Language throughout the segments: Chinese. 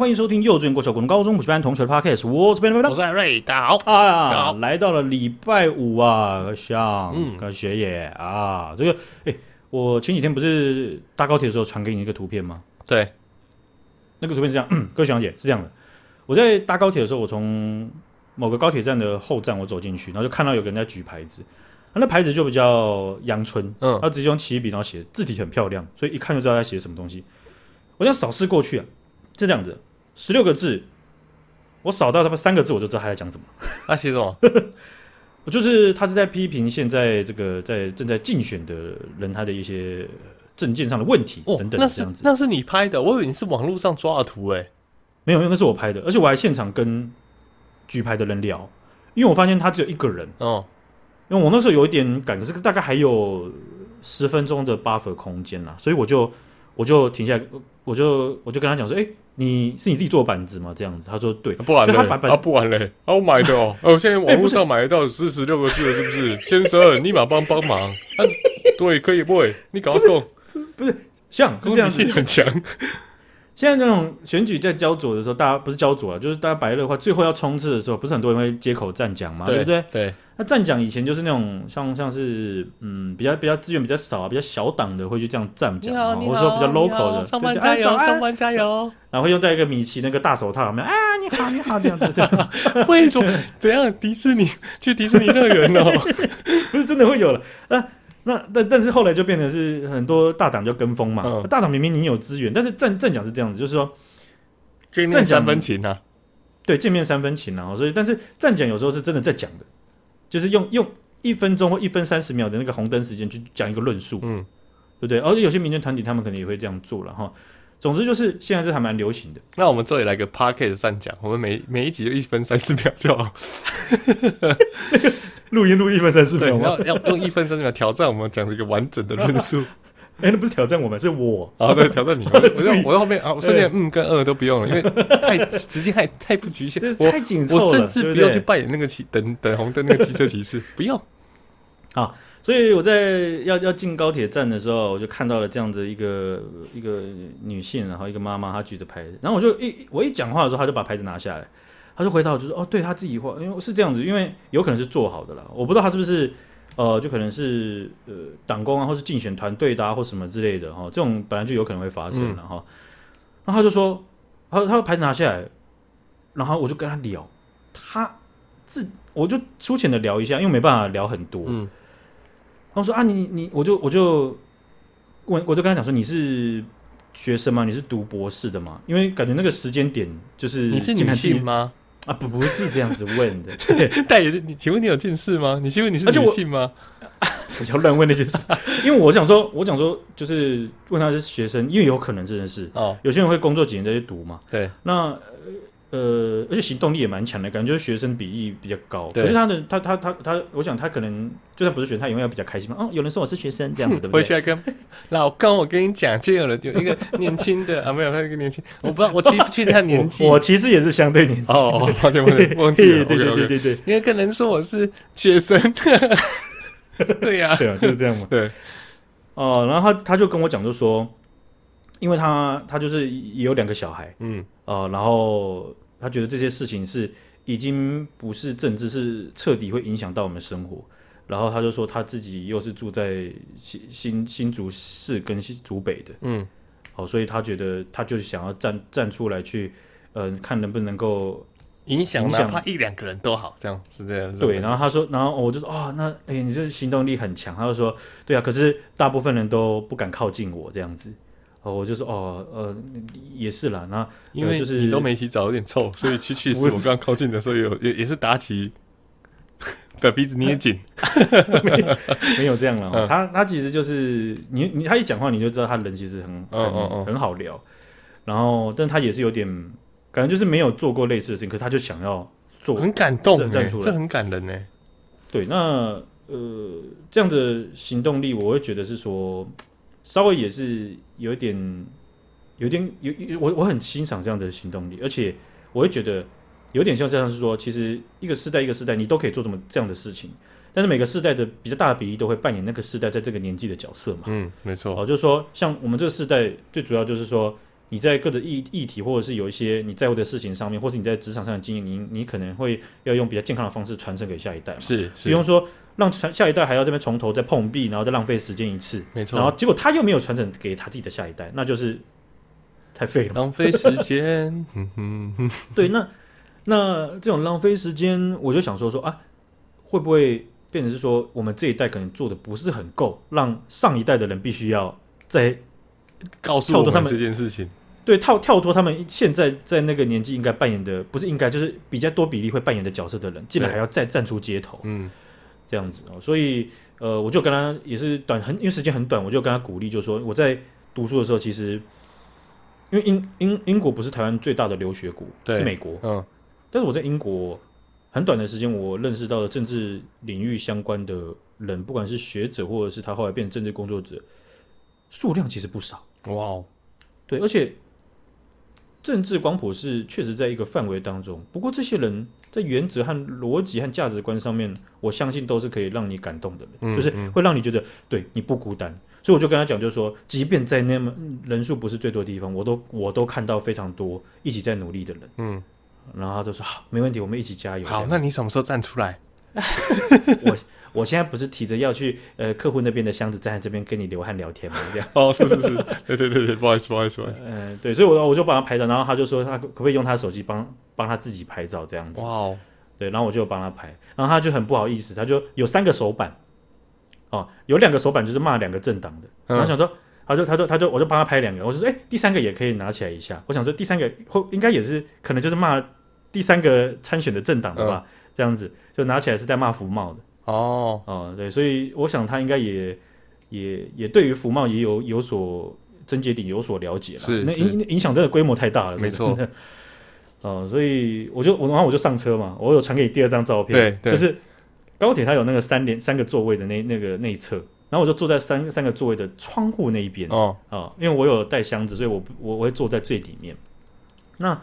欢迎收听幼稚园、国小、国中、高中补习班同学的 Podcast。我这边的，我是艾瑞，大家好。哎呀，来到了礼拜五啊，像跟学野啊，这个哎，我前几天不是搭高铁的时候传给你一个图片吗？对，那个图片是这样，各位学长姐是这样的。我在搭高铁的时候，我从某个高铁站的后站我走进去，然后就看到有个人在举牌子，那牌子就比较阳春，嗯，他直接用奇异笔然后写字体很漂亮，所以一看就知道他写什么东西。我这样扫视过去啊，是这样子，十六个字，我扫到他们三个字，我就知道他在讲什么。他写什么？我就是他是在批评现在这个在正在竞选的人他的一些证件上的问题等等这样那是那是你拍的，我以为你是网络上抓的图哎。没有，那是我拍的，而且我还现场跟举牌的人聊，因为我发现他只有一个人哦。因为我那时候有一点赶，可是大概还有十分钟的 buffer 空间啦，所以我就。我就停下来，我就我就跟他讲说：“哎、欸，你是你自己做板子吗？”这样子，他说：“对。”不然嘞？啊，不然嘞？啊，我买的哦。哦，现在网络上买得到四十六个字了，是不是？先生，立马帮帮忙。啊，对，可以不会？你搞错，不是像是这样子很强。现在那种选举在焦灼的时候，大家不是焦灼啊，就是大家白热化，最后要冲刺的时候，不是很多人会接口站讲嘛，对不对？对。那站讲以前就是那种像像是嗯比较比较资源比较少啊，比较小党的会去这样站讲啊，或者说比较 local 的，上班加油，上班加油，然后会用戴一个米奇那个大手套，有没有？啊，你好，你好，这样子这样。为什么？怎样？迪士尼去迪士尼乐园哦？不是真的会有了啊。那但但是后来就变成是很多大党就跟风嘛。嗯、大党明明你有资源，但是站站讲是这样子，就是说见面三分情啊。对，见面三分情啊。所以但是站讲有时候是真的在讲的，就是用用一分钟或一分三十秒的那个红灯时间去讲一个论述，嗯，对不对？而且有些民间团体他们可能也会这样做了哈。总之就是现在这还蛮流行的。那我们这里来个 Podcast 上讲，我们每每一集就一分三十秒就好。录音录一分三十秒，要要用一分三十秒挑战我们讲这个完整的论述。哎、欸，那不是挑战我们，是我啊，对，挑战你。我我在后面啊，我甚至嗯跟二都不用了，因为太 直接太太不局限，太紧凑了。我甚至不要去扮演那个骑等等红灯那个机车骑士，不用。啊，所以我在要要进高铁站的时候，我就看到了这样子一个一个女性，然后一个妈妈，她举着牌子，然后我就一我一讲话的时候，她就把牌子拿下来。她就回答我，就说：“哦，对她自己画，因为是这样子，因为有可能是做好的了，我不知道她是不是呃，就可能是呃党工啊，或是竞选团队的啊，或什么之类的哈，这种本来就有可能会发生了哈。嗯、然后他就说，他他把牌子拿下来，然后我就跟他聊，他自我就粗浅的聊一下，因为没办法聊很多。嗯，然后说啊，你你我就我就问，我就跟他讲说，你是学生吗？你是读博士的吗？因为感觉那个时间点就是你是女性吗？”啊，不不是这样子问的，但也是你，请问你有近视吗？你请问你是女性吗？不要乱问那些事，因为我想说，我想说，就是问他是学生，因为有可能真的是哦，有些人会工作几年再去读嘛。对，那。呃，而且行动力也蛮强的，感觉就是学生比例比较高。对可是他的他他他他，我想他可能就算不是学生，他永远比较开心嘛。哦，有人说我是学生这样子的。回去跟老公，我跟你讲，就有人有一个年轻的啊，没有他一个年轻，我不知道我记不清他年纪。我其实也是相对年轻。哦，抱歉抱歉，忘记了。对对对对对，因为可能说我是学生。对呀，对啊，就是这样嘛。对。哦，然后他他就跟我讲，就说，因为他他就是也有两个小孩，嗯，哦，然后。他觉得这些事情是已经不是政治，是彻底会影响到我们生活。然后他就说他自己又是住在新新新竹市跟新竹北的，嗯，好，所以他觉得他就是想要站站出来去，呃，看能不能够影响，哪怕一两个人都好，这样是这样。对，然后他说，然后我就说，哦，那哎、欸，你这行动力很强。他就说，对啊，可是大部分人都不敢靠近我这样子。哦，我就说哦，呃，也是啦。那因为就是你都没洗澡，有点臭，所以去去 世。我刚靠近的时候有也也是打起，把鼻子捏紧。没没有这样了。他他其实就是你你他一讲话你就知道他人其实很很很好聊。然后，但他也是有点感觉就是没有做过类似的事情，可是他就想要做，很感动，站出来，这很感人呢。对，那呃这样的行动力，我会觉得是说。稍微也是有一点，有点有我我很欣赏这样的行动力，而且我会觉得有点像这样是说，其实一个世代一个世代，你都可以做这么这样的事情，但是每个世代的比较大的比例都会扮演那个世代在这个年纪的角色嘛。嗯，没错。哦，就是说像我们这个世代最主要就是说，你在各种议议题，或者是有一些你在乎的事情上面，或是你在职场上的经验，你你可能会要用比较健康的方式传承给下一代嘛。是，是比方说让传下一代还要这边从头再碰壁，然后再浪费时间一次，没错。然后结果他又没有传承给他自己的下一代，那就是太废了，浪费时间。对，那那这种浪费时间，我就想说说啊，会不会变成是说我们这一代可能做的不是很够，让上一代的人必须要再告诉我们这件事情。对，跳跳脱他们现在在那个年纪应该扮演的，不是应该就是比较多比例会扮演的角色的人，竟然还要再站出街头，嗯，这样子哦，所以呃，我就跟他也是短很，因为时间很短，我就跟他鼓励，就是说我在读书的时候，其实因为英英英国不是台湾最大的留学国，是美国，嗯，但是我在英国很短的时间，我认识到了政治领域相关的人，不管是学者或者是他后来变成政治工作者，数量其实不少，哇哦，对，而且。政治光谱是确实在一个范围当中，不过这些人在原则和逻辑和价值观上面，我相信都是可以让你感动的人，嗯、就是会让你觉得对你不孤单。所以我就跟他讲，就是说，即便在那么人数不是最多的地方，我都我都看到非常多一起在努力的人。嗯，然后他就说好，没问题，我们一起加油。好，那你什么时候站出来？我。我现在不是提着要去呃客户那边的箱子站在这边跟你流汗聊天吗？这样。哦，是是是，对对对对，不好意思不好意思不好意思，嗯、呃，对，所以我我就帮他拍照，然后他就说他可不可以用他手机帮帮他自己拍照这样子，哇哦，对，然后我就帮他拍，然后他就很不好意思，他就有三个手板，哦，有两个手板就是骂两个政党的，然后想说，他就他就他就我就帮他拍两个，我就说哎，第三个也可以拿起来一下，我想说第三个会应该也是可能就是骂第三个参选的政党的吧，嗯、这样子。就拿起来是在骂福茂的。哦哦，对，所以我想他应该也也也对于福茂也有有所症结点有所了解了。是，是，那影影响真的规模太大了，没错。哦，所以我就我然后我就上车嘛，我有传给你第二张照片，对，对就是高铁它有那个三连三个座位的那那个内侧，然后我就坐在三三个座位的窗户那一边哦哦，因为我有带箱子，所以我我我会坐在最里面。那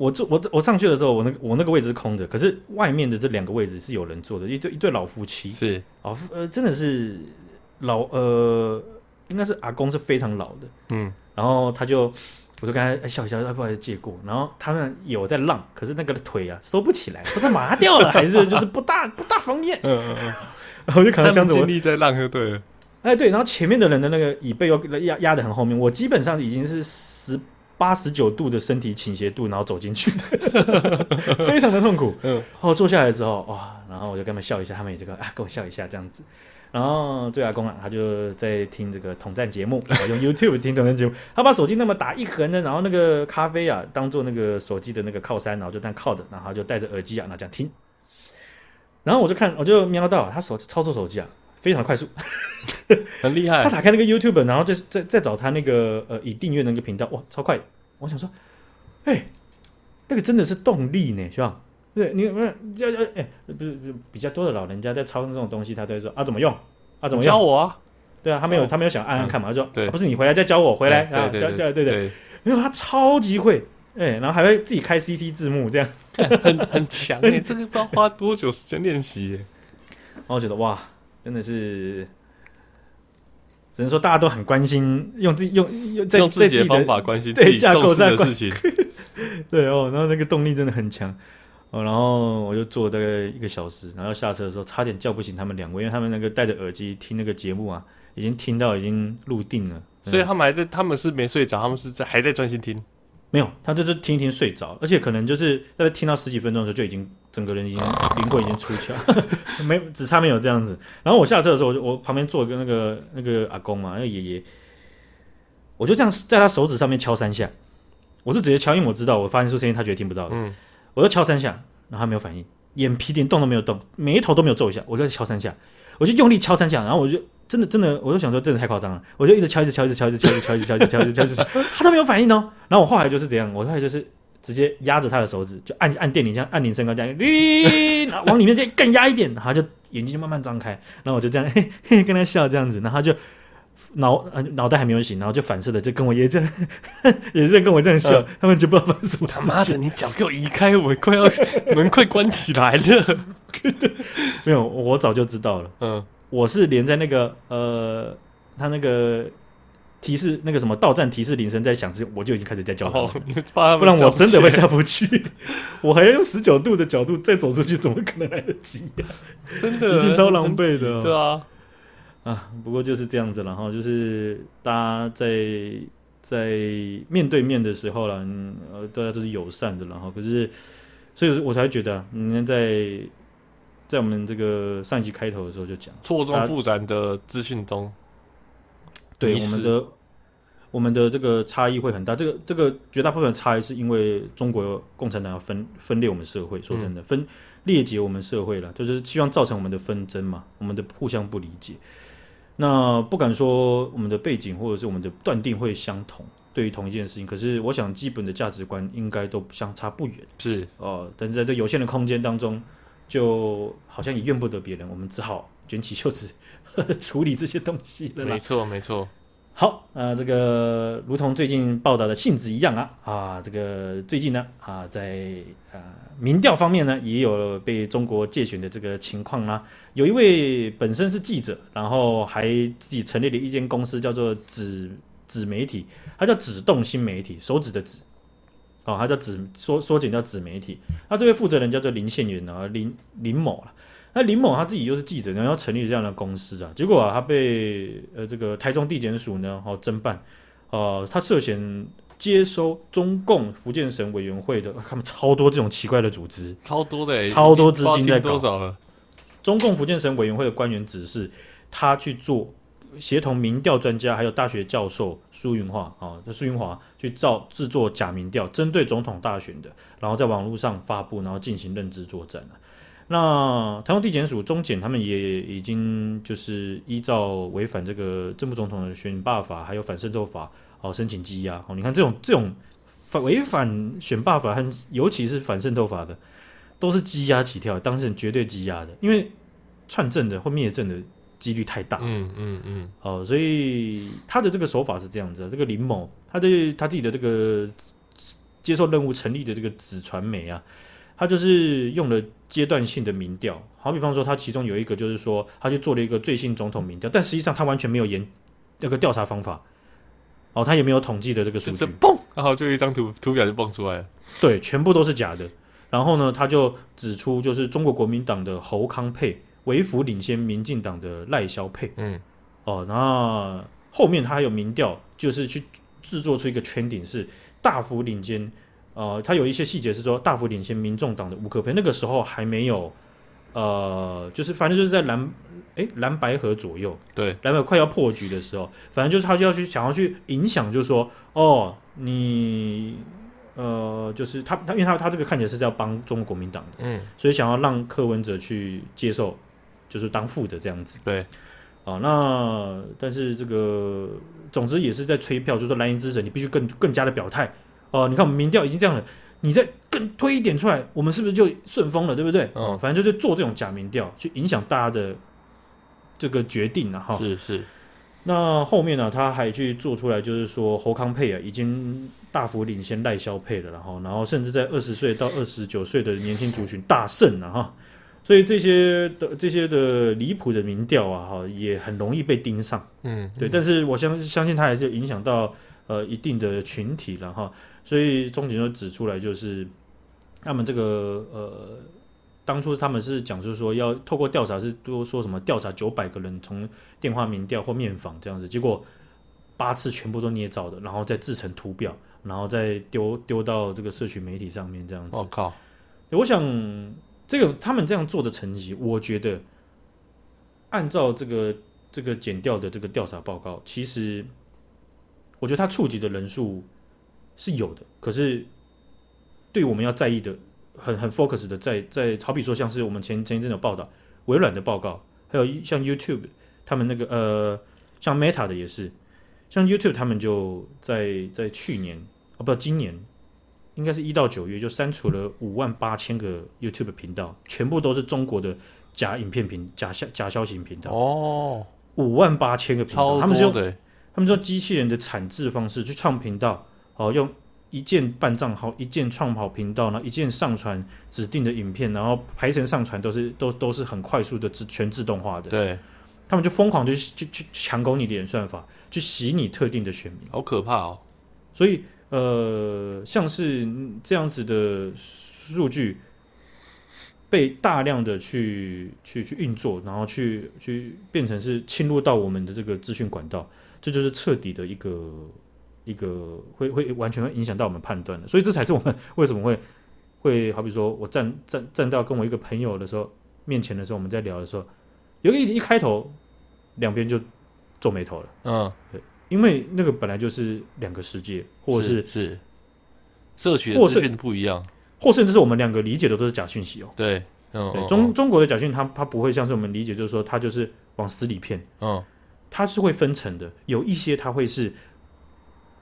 我坐我我上去的时候，我那个我那个位置是空的，可是外面的这两个位置是有人坐的，一对一对老夫妻。是。哦，呃，真的是老呃，应该是阿公是非常老的，嗯，然后他就我就跟他笑一笑，他不好意思借过，然后他们有在浪，可是那个腿啊收不起来，不知道麻掉了还是就是不大不大方便，嗯嗯嗯，然后我就可能箱子我尽力在浪就对了，哎对，然后前面的人的那个椅背又压压得很后面，我基本上已经是十。八十九度的身体倾斜度，然后走进去的，非常的痛苦。嗯，然后坐下来之后，哇，然后我就跟他们笑一下，他们也这个啊，跟我笑一下这样子。然后对阿公啊，他就在听这个统战节目，用 YouTube 听统战节目。他把手机那么打一横呢，然后那个咖啡啊，当做那个手机的那个靠山，然后就这样靠着，然后就戴着耳机啊，那这样听。然后我就看，我就瞄到他手操作手机啊。非常快速，很厉害。他打开那个 YouTube，然后再再再找他那个呃已订阅那个频道，哇，超快！我想说，哎、欸，那个真的是动力呢，是吧？对，你不是叫哎，不是比较多的老人家在操作这种东西，他都会说啊怎么用啊怎么用？教我啊？对啊，他没有、哦、他没有想按按看嘛，他说、不是你回来再教我回来啊，教教对对，没有他超级会哎、欸，然后还会自己开 CC 字幕这样，很很强哎，这个不知道花多久时间练习。然后我觉得哇。真的是，只能说大家都很关心，用自己用用在用自己的方法关心自己重视的事情。对哦，然后那个动力真的很强哦。然后我就坐大概一个小时，然后下车的时候差点叫不醒他们两位，因为他们那个戴着耳机听那个节目啊，已经听到已经入定了，所以他们还在，他们是没睡着，他们是在还在专心听。没有，他就是听一听睡着，而且可能就是大概听到十几分钟的时候就已经整个人已经灵魂已经出窍，没只差没有这样子。然后我下车的时候，我就我旁边坐一个那个那个阿公嘛，那个爷爷，我就这样在他手指上面敲三下，我是直接敲，因为我知道我发出声音他绝对听不到的，嗯，我就敲三下，然后他没有反应，眼皮连动都没有动，眉头都没有皱一下，我就敲三下，我就用力敲三下，然后我就。真的真的，我就想说，真的太夸张了，我就一直敲，一直敲，一直敲，一直敲，一直敲，一直敲，一直敲，一直敲，一直敲，他都没有反应哦。然后我后来就是这样，我后来就是直接压着他的手指，就按按电铃，像按铃声高这样，哩，然后往里面再更压一点，然后就眼睛就慢慢张开，然后我就这样嘿嘿跟他笑这样子，然后他就脑脑袋还没有醒，然后就反射的就跟我爷这样，也是跟我这样笑，他们就不知道发生什么。他妈的，你脚给我移开，我快要门快关起来了。没有，我早就知道了。嗯。我是连在那个呃，他那个提示那个什么到站提示铃声在响之前，我就已经开始在叫他，哦、不然我真的会下不去。我还要用十九度的角度再走出去，怎么可能来得及呀、啊？真的，一定超狼狈的。对啊，啊，不过就是这样子，然后就是大家在在面对面的时候了，呃，大家都是友善的，然后可是，所以我才觉得，你看在在我们这个上一集开头的时候就讲错综复杂的资讯中。对我们的我们的这个差异会很大，这个这个绝大部分的差异是因为中国共产党要分分裂我们社会，说真的，分裂解我们社会了，就是希望造成我们的纷争嘛，我们的互相不理解。那不敢说我们的背景或者是我们的断定会相同，对于同一件事情，可是我想基本的价值观应该都相差不远。是哦、呃，但是在这有限的空间当中，就好像也怨不得别人，我们只好卷起袖子。处理这些东西了，没错没错。好，呃，这个如同最近报道的性质一样啊，啊，这个最近呢，啊，在呃民调方面呢，也有被中国介选的这个情况啦、有一位本身是记者，然后还自己成立了一间公司，叫做指指媒体，它叫指动新媒体，手指的指，哦，他叫指缩缩减叫指媒体。那这位负责人叫做林宪元啊，林林某了。那林某他自己又是记者，然后成立这样的公司啊，结果啊，他被呃这个台中地检署呢，哦侦办，呃，他涉嫌接收中共福建省委员会的，他们超多这种奇怪的组织，超多的，超多资金在搞。多少了？中共福建省委员会的官员指示他去做协同民调专家，还有大学教授苏云华啊，这苏云华去造制作假民调，针对总统大选的，然后在网络上发布，然后进行认知作战那台湾地检署、中检他们也已经就是依照违反这个正副总统的选罢法，还有反渗透法，哦，申请羁押。哦，你看这种这种反违反选罢法和尤其是反渗透法的，都是羁押起跳，当事人绝对羁押的，因为串证的或灭证的几率太大。嗯嗯嗯。哦，所以他的这个手法是这样子，这个林某，他对他自己的这个接受任务成立的这个子传媒啊。他就是用了阶段性的民调，好比方说，他其中有一个就是说，他去做了一个最新总统民调，但实际上他完全没有研那个调查方法，哦，他也没有统计的这个数据，嘣，然后就一张图图表就蹦出来了，对，全部都是假的。然后呢，他就指出，就是中国国民党的侯康沛微幅领先民进党的赖萧沛，嗯，哦，然后后面他还有民调，就是去制作出一个圈顶，是大幅领先。呃，他有一些细节是说大幅领先民众党的吴克培，那个时候还没有，呃，就是反正就是在蓝诶蓝白河左右，对，蓝白快要破局的时候，反正就是他就要去想要去影响，就是说哦，你呃，就是他他因为他他这个看起来是在要帮中国国民党的，嗯，所以想要让柯文哲去接受，就是当副的这样子，对，啊、呃，那但是这个总之也是在催票，就是说蓝营之神，你必须更更加的表态。哦、呃，你看我们民调已经这样了，你再更推一点出来，我们是不是就顺风了，对不对？哦、嗯，反正就是做这种假民调，去影响大家的这个决定了哈。是是。那后面呢、啊，他还去做出来，就是说侯康沛啊，已经大幅领先赖萧佩了，然后，然后甚至在二十岁到二十九岁的年轻族群大胜了哈。所以这些的这些的离谱的民调啊，哈，也很容易被盯上。嗯，对。嗯、但是我相相信它还是影响到呃一定的群体了哈。所以钟景就指出来，就是他们这个呃，当初他们是讲，就是说要透过调查，是多说什么调查九百个人，从电话民调或面访这样子，结果八次全部都捏造的，然后再制成图表，然后再丢丢到这个社群媒体上面这样子。我靠！我想这个他们这样做的成绩，我觉得按照这个这个减掉的这个调查报告，其实我觉得他触及的人数。是有的，可是对我们要在意的，很很 focus 的在，在好比说像是我们前前一阵有报道微软的报告，还有像 YouTube 他们那个呃，像 Meta 的也是，像 YouTube 他们就在在去年啊，不知道今年应该是一到九月就删除了五万八千个 YouTube 频道，全部都是中国的假影片频假消假消息频道哦，五万八千个频道，他们是用他们说机器人的产制方式去创频道。哦，用一键办账号，一键创好频道，然后一键上传指定的影片，然后排程上传都是都都是很快速的自全自动化的。对，他们就疯狂就去去抢攻你的演算法，去洗你特定的选民，好可怕哦。所以呃，像是这样子的数据被大量的去去去运作，然后去去变成是侵入到我们的这个资讯管道，这就是彻底的一个一个会会完全会影响到我们判断的。所以这才是我们为什么会会好比说我站站站到跟我一个朋友的时候面前的时候，我们在聊的时候，有一一开头两边就皱眉头了，嗯，对。因为那个本来就是两个世界，或者是是摄取的资讯不一样，或甚至是我们两个理解的都是假讯息哦。对，嗯，对中中国的假讯，它它不会像是我们理解，就是说它就是往死里骗，嗯，它是会分层的，有一些它会是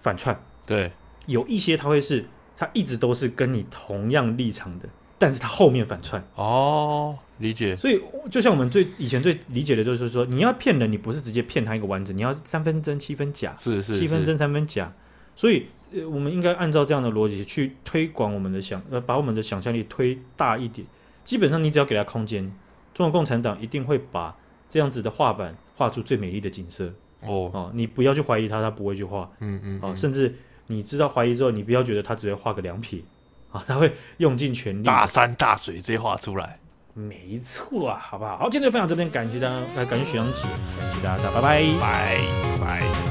反串，对，有一些它会是它一直都是跟你同样立场的，但是它后面反串。哦。理解，所以就像我们最以前最理解的就是说，你要骗人，你不是直接骗他一个完整，你要三分真七分假，是是，七分真三分假。所以，呃，我们应该按照这样的逻辑去推广我们的想，呃，把我们的想象力推大一点。基本上，你只要给他空间，中国共产党一定会把这样子的画板画出最美丽的景色。哦哦，你不要去怀疑他，他不会去画。嗯嗯，哦，甚至你知道怀疑之后，你不要觉得他只会画个两撇，啊，他会用尽全力，大山大水直接画出来。没错啊，好不好？好，今天就分享这边，感谢大家，感谢许阳姐，感谢大家，拜拜，拜拜。